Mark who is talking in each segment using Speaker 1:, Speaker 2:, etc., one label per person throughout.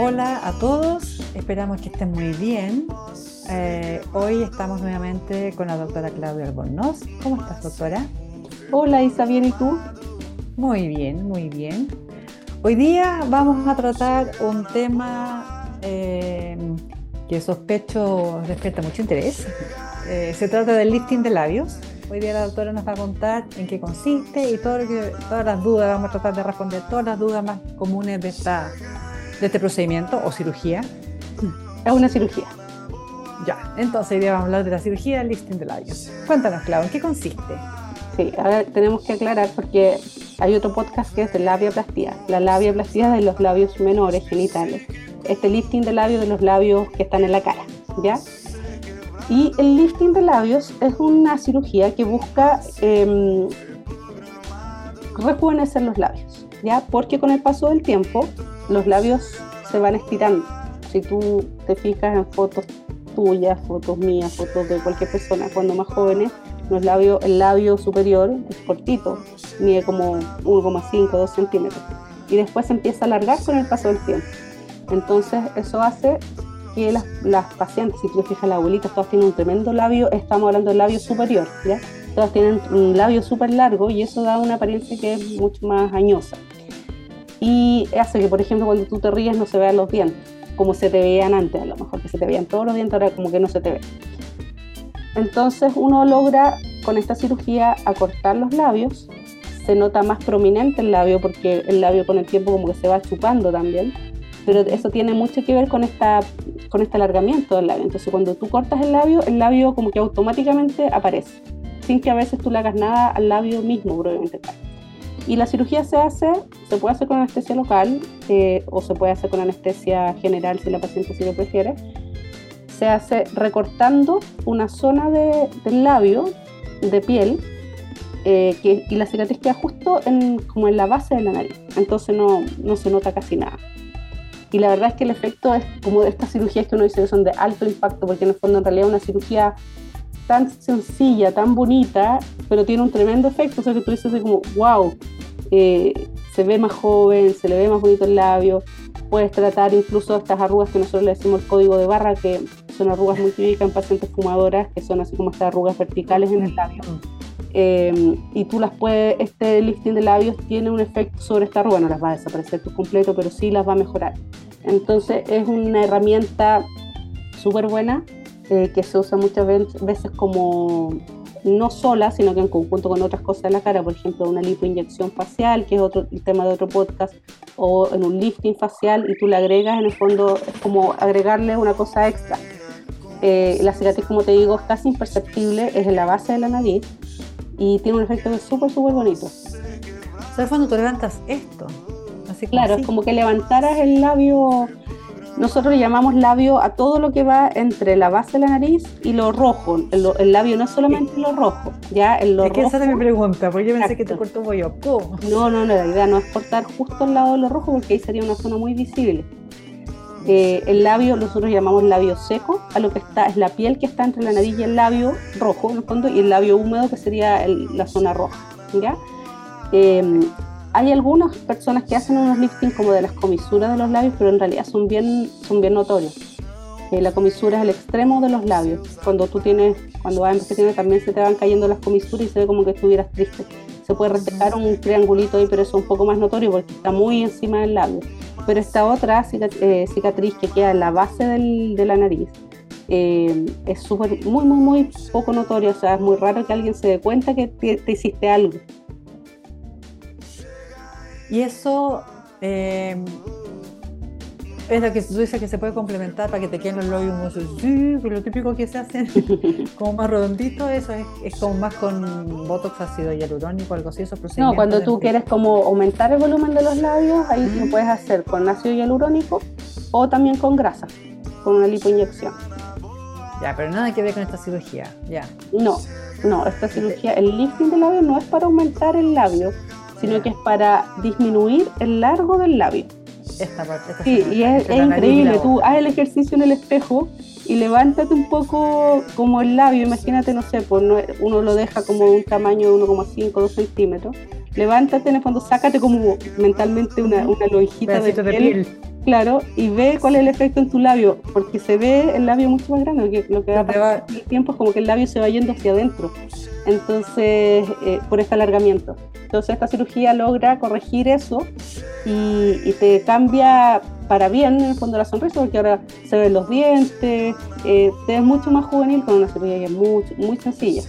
Speaker 1: Hola a todos, esperamos que estén muy bien. Eh, hoy estamos nuevamente con la doctora Claudia Albornoz. ¿Cómo estás, doctora?
Speaker 2: Hola, Isa, ¿bien y tú?
Speaker 1: Muy bien, muy bien. Hoy día vamos a tratar un tema eh, que sospecho despierta mucho interés. Eh, se trata del lifting de labios. Hoy día la doctora nos va a contar en qué consiste y todo que, todas las dudas, vamos a tratar de responder todas las dudas más comunes de esta de este procedimiento o cirugía?
Speaker 2: Es una cirugía.
Speaker 1: Ya, entonces hoy día vamos a hablar de la cirugía del lifting de labios. Cuéntanos, Clau, ¿en qué consiste?
Speaker 2: Sí, ahora tenemos que aclarar porque hay otro podcast que es de labiaplastía. La labiaplastía de los labios menores genitales. Este lifting de labios de los labios que están en la cara, ¿ya? Y el lifting de labios es una cirugía que busca eh, rejuvenecer los labios, ¿ya? Porque con el paso del tiempo los labios se van estirando. Si tú te fijas en fotos tuyas, fotos mías, fotos de cualquier persona cuando más jóvenes, los labios, el labio superior es cortito, mide como 1,5, 2 centímetros. Y después se empieza a alargar con el paso del tiempo. Entonces eso hace que las, las pacientes, si tú te fijas, las abuelitas, todas tienen un tremendo labio, estamos hablando del labio superior, ¿ya? Todas tienen un labio súper largo y eso da una apariencia que es mucho más añosa y hace que, por ejemplo, cuando tú te ríes no se vean los dientes, como se te veían antes, a lo mejor que se te veían todos los dientes, ahora como que no se te ve. Entonces uno logra con esta cirugía acortar los labios, se nota más prominente el labio porque el labio con el tiempo como que se va chupando también, pero eso tiene mucho que ver con, esta, con este alargamiento del labio. Entonces cuando tú cortas el labio, el labio como que automáticamente aparece, sin que a veces tú le hagas nada al labio mismo, probablemente. Y la cirugía se hace, se puede hacer con anestesia local eh, o se puede hacer con anestesia general si la paciente si lo prefiere. Se hace recortando una zona de, del labio, de piel, eh, que, y la cicatriz queda justo en, como en la base de la nariz. Entonces no, no se nota casi nada. Y la verdad es que el efecto es como de estas cirugías que uno dice que son de alto impacto, porque en el fondo en realidad una cirugía tan sencilla, tan bonita, pero tiene un tremendo efecto. O sea que tú dices como, wow, eh, se ve más joven, se le ve más bonito el labio, puedes tratar incluso estas arrugas que nosotros le decimos el código de barra, que son arrugas muy típicas en pacientes fumadoras, que son así como estas arrugas verticales en el labio. Eh, y tú las puedes, este lifting de labios tiene un efecto sobre esta arruga, no las va a desaparecer por completo, pero sí las va a mejorar. Entonces es una herramienta súper buena eh, que se usa muchas veces como no sola, sino que en conjunto con otras cosas de la cara, por ejemplo, una lipoinyección facial, que es otro el tema de otro podcast, o en un lifting facial y tú le agregas, en el fondo es como agregarle una cosa extra. Eh, la cicatriz, como te digo, es casi imperceptible, es en la base de la nariz y tiene un efecto súper, súper bonito.
Speaker 1: ¿Sabes cuando tú levantas esto?
Speaker 2: Así claro, es como que levantaras el labio nosotros le llamamos labio a todo lo que va entre la base de la nariz y lo rojo. El, labio no es solamente lo rojo, ya el lo
Speaker 1: Es que esa es mi pregunta, porque yo pensé que te cortó un bollo.
Speaker 2: No, no, no, la idea no es cortar justo al lado de lo rojo porque ahí sería una zona muy visible. Eh, el labio nosotros llamamos labio seco, a lo que está es la piel que está entre la nariz y el labio rojo en el fondo y el labio húmedo que sería la zona roja, ¿ya? Eh, hay algunas personas que hacen unos lifting como de las comisuras de los labios, pero en realidad son bien, son bien notorios. Eh, la comisura es el extremo de los labios. Cuando tú tienes, cuando vas en también se te van cayendo las comisuras y se ve como que estuvieras triste. Se puede resecar un triangulito ahí, pero eso es un poco más notorio porque está muy encima del labio. Pero esta otra eh, cicatriz que queda en la base del, de la nariz eh, es súper, muy, muy, muy poco notoria. O sea, es muy raro que alguien se dé cuenta que te hiciste algo.
Speaker 1: Y eso eh, es lo que tú dices que se puede complementar para que te queden los labios sí, lo típico que se hace como más redondito, eso es, como más con botox ácido hialurónico, algo así, esos
Speaker 2: No, cuando tú quieres como aumentar el volumen de los labios, ahí lo puedes hacer con ácido hialurónico o también con grasa, con una lipoinyección.
Speaker 1: Ya, pero nada que ver con esta cirugía, ya.
Speaker 2: No, no, esta cirugía, el lifting del labio no es para aumentar el labio, sino que es para disminuir el largo del labio.
Speaker 1: Esta parte.
Speaker 2: sí, y es, increíble. Tú haz el ejercicio en el espejo y levántate un poco como el labio. Imagínate, no sé, pues uno lo deja como de un tamaño de 1,5, 2 centímetros. Levántate, en el fondo, sácate como mentalmente una, una lonjita de piel, claro, y ve cuál es el efecto en tu labio, porque se ve el labio mucho más grande, lo que va a pasar el tiempo es como que el labio se va yendo hacia adentro, entonces, eh, por este alargamiento. Entonces, esta cirugía logra corregir eso y, te cambia para bien en el fondo la sonrisa, porque ahora se ven los dientes, eh, te ves mucho más juvenil con una cirugía que es muy, muy sencilla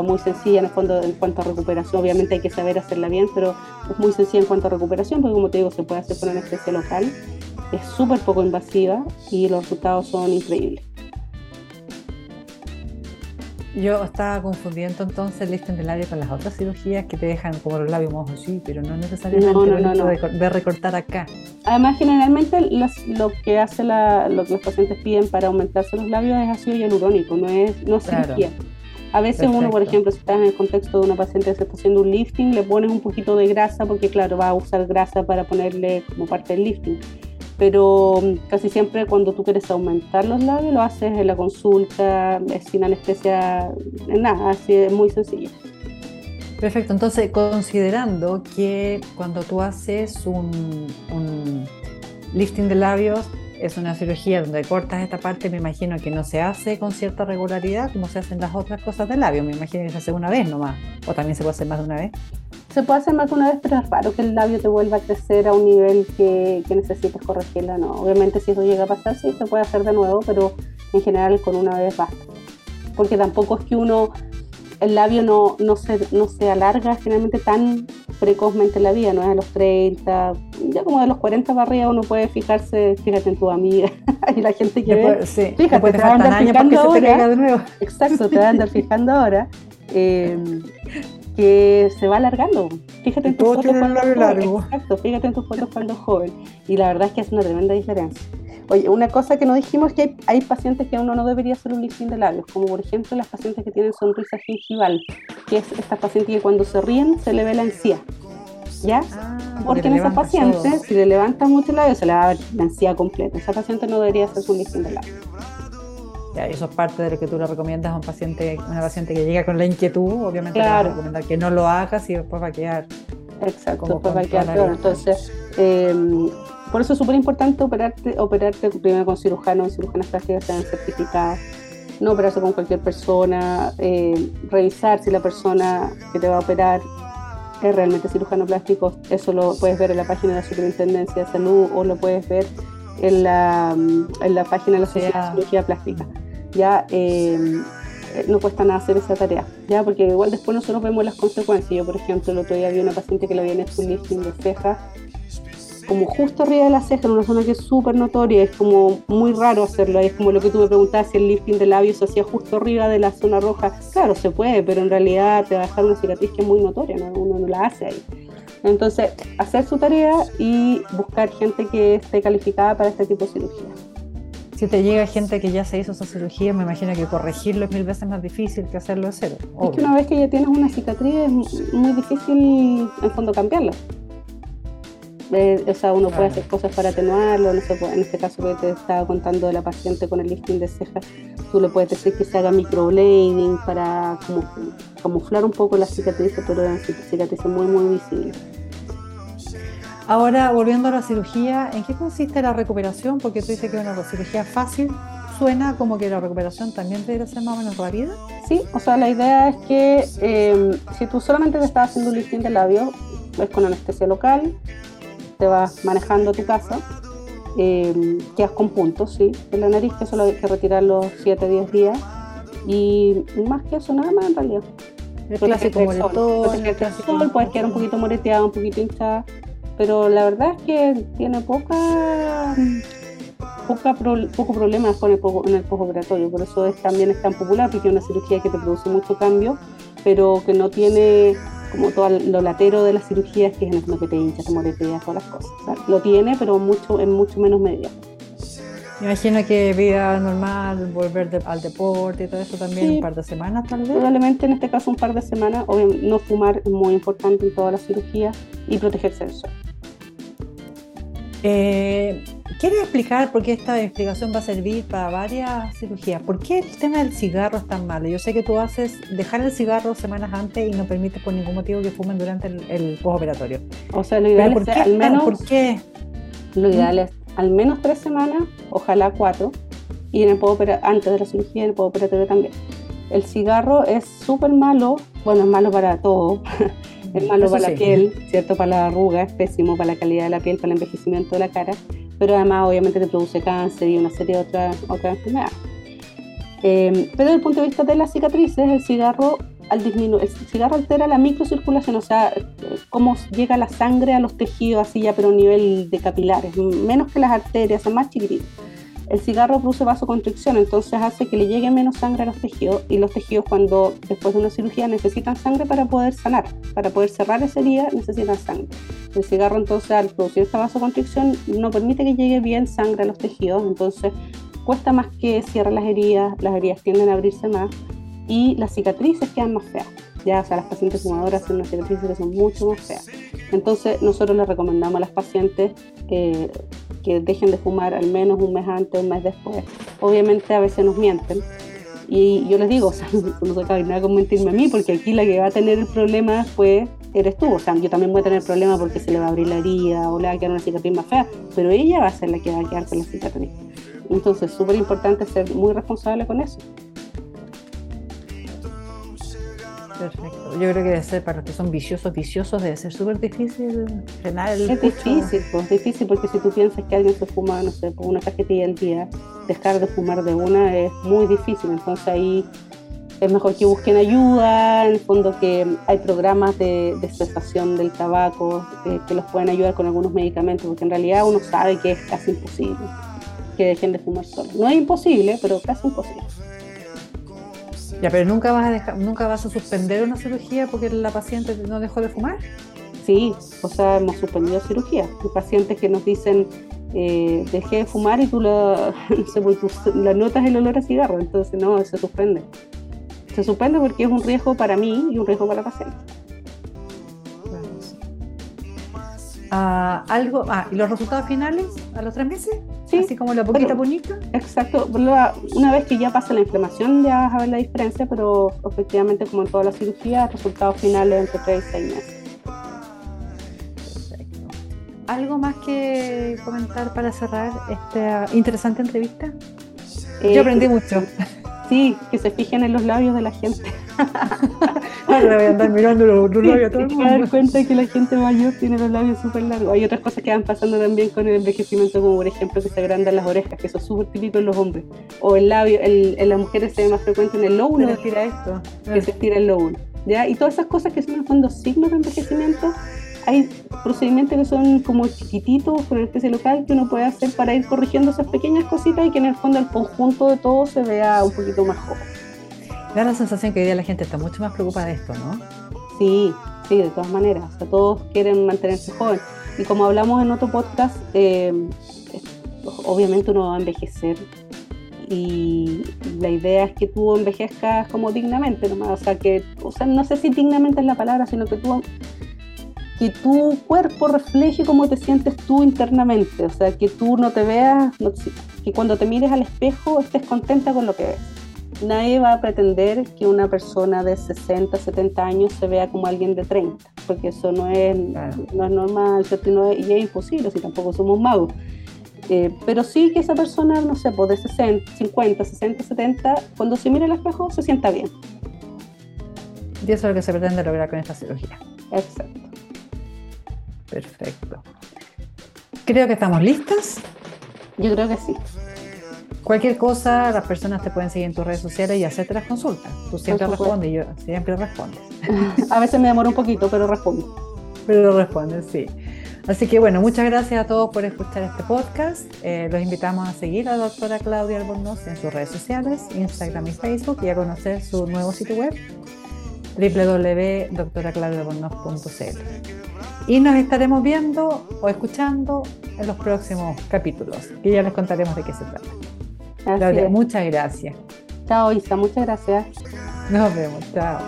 Speaker 2: muy sencilla en el fondo en cuanto a recuperación. Obviamente hay que saber hacerla bien, pero es muy sencilla en cuanto a recuperación, porque como te digo, se puede hacer con anestesia local, es súper poco invasiva y los resultados son increíbles.
Speaker 1: Yo estaba confundiendo entonces el lifting de labio con las otras cirugías que te dejan como los labios mojos, sí, pero no necesariamente no, de, recortar acá.
Speaker 2: Además, generalmente lo que hace la, lo que los pacientes piden para aumentarse los labios es ácido hialurónico, no es, no cirugía. A veces uno, por ejemplo, si estás en el contexto de una paciente que se está haciendo un lifting, le pones un poquito de grasa porque, claro, va a usar grasa para ponerle como parte del lifting. Pero mm, casi siempre cuando tú quieres aumentar los labios, lo haces en la consulta, sin anestesia, nada, así es muy sencillo.
Speaker 1: Perfecto, entonces considerando que cuando tú haces un, un lifting de labios, es una cirugía donde cortas esta parte, me imagino que no se hace con cierta regularidad como se hacen las otras cosas del labio, me imagino que se hace una vez nomás, o también se puede hacer más de una vez.
Speaker 2: Se puede hacer más de una vez, pero es raro que el labio te vuelva a crecer a un nivel que, que necesites corregirla, no. Obviamente si eso llega a pasar, sí, se puede hacer de nuevo, pero en general con una vez basta. Porque tampoco es que uno el labio no, no, se, no se alarga generalmente tan precozmente en la vida, no es a los 30, ya como de los 40 para arriba uno puede fijarse, fíjate en tu amiga y la gente que ve,
Speaker 1: sí, fíjate, te va a andar fijando ahora,
Speaker 2: exacto, te va a andar fijando ahora, eh, que se va alargando, fíjate en tus fotos cuando joven, exacto, fíjate en tus fotos cuando joven, y la verdad es que es una tremenda diferencia. Oye, una cosa que no dijimos es que hay, pacientes que uno no debería hacer un lifting de labios, como por ejemplo las pacientes que tienen sonrisa gingival, que es esta paciente que cuando se ríen se le ve la encía. ¿Ya? Ah, porque, en esa paciente, si le levanta mucho el labio, se le va a ver la encía completa. Esa paciente no debería hacer un lifting de labios.
Speaker 1: Ya, eso es parte de lo que tú le recomiendas a un paciente, una paciente que llega con la inquietud, obviamente claro. le vas a recomendar que no lo hagas y después va a quedar.
Speaker 2: Exacto, después va a quedar peor. Entonces, eh, por eso es súper importante operarte, operarte primero con cirujanos y cirujanas plásticas que sean certificadas, no operarse con cualquier persona, eh, revisar si la persona que te va a operar es realmente cirujano plástico, eso lo puedes ver en la página de la Superintendencia de Salud o lo puedes ver en la, en la página de la Sociedad de Cirugía Plástica. Ya eh, no cuesta nada hacer esa tarea, ya porque igual después nosotros vemos las consecuencias. Yo, por ejemplo, el otro día vi una paciente que le habían hecho un lifting de ceja como justo arriba de la ceja, en una zona que es súper notoria, es como muy raro hacerlo, es como lo que tú me preguntabas si el lifting de labios se hacía justo arriba de la zona roja, claro, se puede, pero en realidad te va a dejar una cicatriz que es muy notoria, uno no la hace ahí. Entonces, hacer su tarea y buscar gente que esté calificada para este tipo de cirugía.
Speaker 1: Si te llega gente que ya se hizo esa cirugía, me imagino que corregirlo es mil veces más difícil que hacerlo de cero.
Speaker 2: Es que una vez que ya tienes una cicatriz es muy difícil en fondo cambiarla o sea, uno puede hacer cosas para atenuarlo, no sé, pues, en este caso que te estaba contando de la paciente con el lifting de cejas, tú le puedes decir que se haga microblading para como, camuflar un poco la cicatriz, pero eran cicatrices muy, muy visibles.
Speaker 1: Ahora, volviendo a la cirugía, ¿en qué consiste la recuperación? Porque tú dices que una cirugía fácil, suena como que la recuperación también debe ser más o menos rápida.
Speaker 2: Sí, o sea, la idea es que eh, si tú solamente te estás haciendo un lifting de labios, es con anestesia local, te vas manejando a tu casa, eh, quedas con puntos, ¿sí? En la nariz, que solo hay que retirar los 7, 10 días. Y más que eso, nada más en realidad.
Speaker 1: El clásico moretón,
Speaker 2: el sol, puedes quedar un poquito moreteado, un poquito hinchada, pero la verdad es que tiene poca, poca poco problema con el, en el postoperatorio, por eso es, también es tan popular, porque es una cirugía que te produce mucho cambio, pero que no tiene como todo lo latero de las cirugías, que es en el que te hinchas, te moreteas, todas las cosas. lo tiene, pero mucho, en mucho menos medida.
Speaker 1: Me imagino que vida normal, volver al deporte y todo eso también, un par de semanas tal vez.
Speaker 2: Probablemente en este caso un par de semanas, o no fumar es muy importante en todas las cirugías y protegerse del sol.
Speaker 1: Eh, ¿Quieres explicar por qué esta explicación va a servir para varias cirugías? ¿Por qué el tema del cigarro es tan malo? Yo sé que tú haces dejar el cigarro semanas antes y no permites por ningún motivo que fumen durante el, el postoperatorio.
Speaker 2: O sea, lo ideal
Speaker 1: ¿por qué? al menos... ¿Por qué?
Speaker 2: Lo ideal es al menos tres semanas, ojalá cuatro, y en el antes de la cirugía en el postoperatorio también. El cigarro es súper malo, bueno, es malo para todo, es malo para la piel, ¿cierto? Para la arruga, es pésimo para la calidad de la piel, para el envejecimiento de la cara, pero además obviamente te produce cáncer y una serie de otras otra enfermedades. Eh, pero desde el punto de vista de las cicatrices, el cigarro al disminuir, el cigarro altera la microcirculación, o sea, cómo llega la sangre a los tejidos así ya, pero a nivel de capilares, menos que las arterias, es más chiquitito. El cigarro produce vasoconstricción, entonces hace que le llegue menos sangre a los tejidos y los tejidos cuando después de una cirugía necesitan sangre para poder sanar, para poder cerrar esa herida necesitan sangre. El cigarro entonces al producir esta vasoconstricción no permite que llegue bien sangre a los tejidos, entonces cuesta más que cierre las heridas, las heridas tienden a abrirse más y las cicatrices quedan más feas. Ya, o sea, las pacientes fumadoras unas cicatrices que son mucho más feas. Entonces, nosotros les recomendamos a las pacientes que, que dejen de fumar al menos un mes antes, un mes después. Obviamente, a veces nos mienten. Y yo les digo, o sea, no se cabe nada con mentirme a mí, porque aquí la que va a tener el problema pues eres tú. O sea, yo también voy a tener problema porque se le va a abrir la herida o le va a quedar una cicatriz más fea, pero ella va a ser la que va a quedar con la cicatriz. Entonces, súper importante ser muy responsable con eso.
Speaker 1: Perfecto. Yo creo que debe ser para los que son viciosos, viciosos, debe ser súper difícil frenar el.
Speaker 2: Es difícil, pues difícil porque si tú piensas que alguien se fuma, no sé, por una cajetilla al día, dejar de fumar de una es muy difícil. Entonces ahí es mejor que busquen ayuda, en el fondo que hay programas de, de cesación del tabaco eh, que los pueden ayudar con algunos medicamentos, porque en realidad uno sabe que es casi imposible que dejen de fumar solo. No es imposible, pero casi imposible.
Speaker 1: Ya, pero nunca vas a dejar, nunca vas a suspender una cirugía porque la paciente no dejó de fumar.
Speaker 2: Sí, o sea, hemos suspendido cirugía. Hay pacientes que nos dicen eh, dejé de fumar y tú, la, la notas el olor a cigarro, entonces no, se suspende. Se suspende porque es un riesgo para mí y un riesgo para la paciente.
Speaker 1: Ah, algo, ah, ¿y los resultados finales a los tres meses? Sí. Así como la poquita bonita.
Speaker 2: Exacto. Una vez que ya pasa la inflamación ya vas a ver la diferencia, pero efectivamente como en toda la cirugía, resultados finales entre tres y seis meses.
Speaker 1: Perfecto. ¿Algo más que comentar para cerrar esta interesante entrevista?
Speaker 2: Yo eh, aprendí mucho. Sí, que se fijen en los labios de la gente.
Speaker 1: Ahora voy a andar mirando los, labios a todo el mundo.
Speaker 2: dar cuenta que la gente mayor tiene los labios súper largos. Hay otras cosas que van pasando también con el envejecimiento, como por ejemplo que se agrandan las orejas, que eso es súper típico en los hombres. O el labio, en las mujeres se ve más frecuente en el lóbulo.
Speaker 1: Se tira esto.
Speaker 2: Que se tira el lóbulo. ¿ya? Y todas esas cosas que son en el fondo signos de envejecimiento hay procedimientos que son como chiquititos con especie local que uno puede hacer para ir corrigiendo esas pequeñas cositas y que en el fondo el conjunto de todo se vea un poquito más joven.
Speaker 1: Da la sensación que hoy día la gente está mucho más preocupada de esto, ¿no?
Speaker 2: Sí, sí, de todas maneras. O sea, todos quieren mantenerse joven. Y como hablamos en otro podcast, eh, obviamente uno va a envejecer y la idea es que tú envejezcas como dignamente nomás. O sea, que, o sea, no sé si dignamente es la palabra, sino que tú que tu cuerpo refleje cómo te sientes tú internamente, o sea, que tú no te veas, que cuando te mires al espejo estés contenta con lo que ves. Nadie va a pretender que una persona de 60, 70 años se vea como alguien de 30, porque eso no es, no es normal No y es imposible, si tampoco somos magos. Eh, pero sí que esa persona, no sé, pues de 60, 50, 60, 70, cuando se mire al espejo se sienta bien.
Speaker 1: Y eso es lo que se pretende lograr con esta cirugía.
Speaker 2: Exacto.
Speaker 1: Perfecto. Creo que estamos listas.
Speaker 2: Yo creo que sí.
Speaker 1: Cualquier cosa, las personas te pueden seguir en tus redes sociales y hacerte las consultas. Tú siempre respondes, yo siempre respondes.
Speaker 2: a veces me demora un poquito, pero respondo.
Speaker 1: Pero respondes, sí. Así que bueno, muchas gracias a todos por escuchar este podcast. Eh, los invitamos a seguir a la doctora Claudia Albornoz en sus redes sociales, Instagram y Facebook y a conocer su nuevo sitio web www.doctoraclaudialbornoz.cl y nos estaremos viendo o escuchando en los próximos capítulos, que ya les contaremos de qué se trata. Claudia, muchas gracias.
Speaker 2: Chao, Isa, muchas gracias.
Speaker 1: Nos vemos, chao.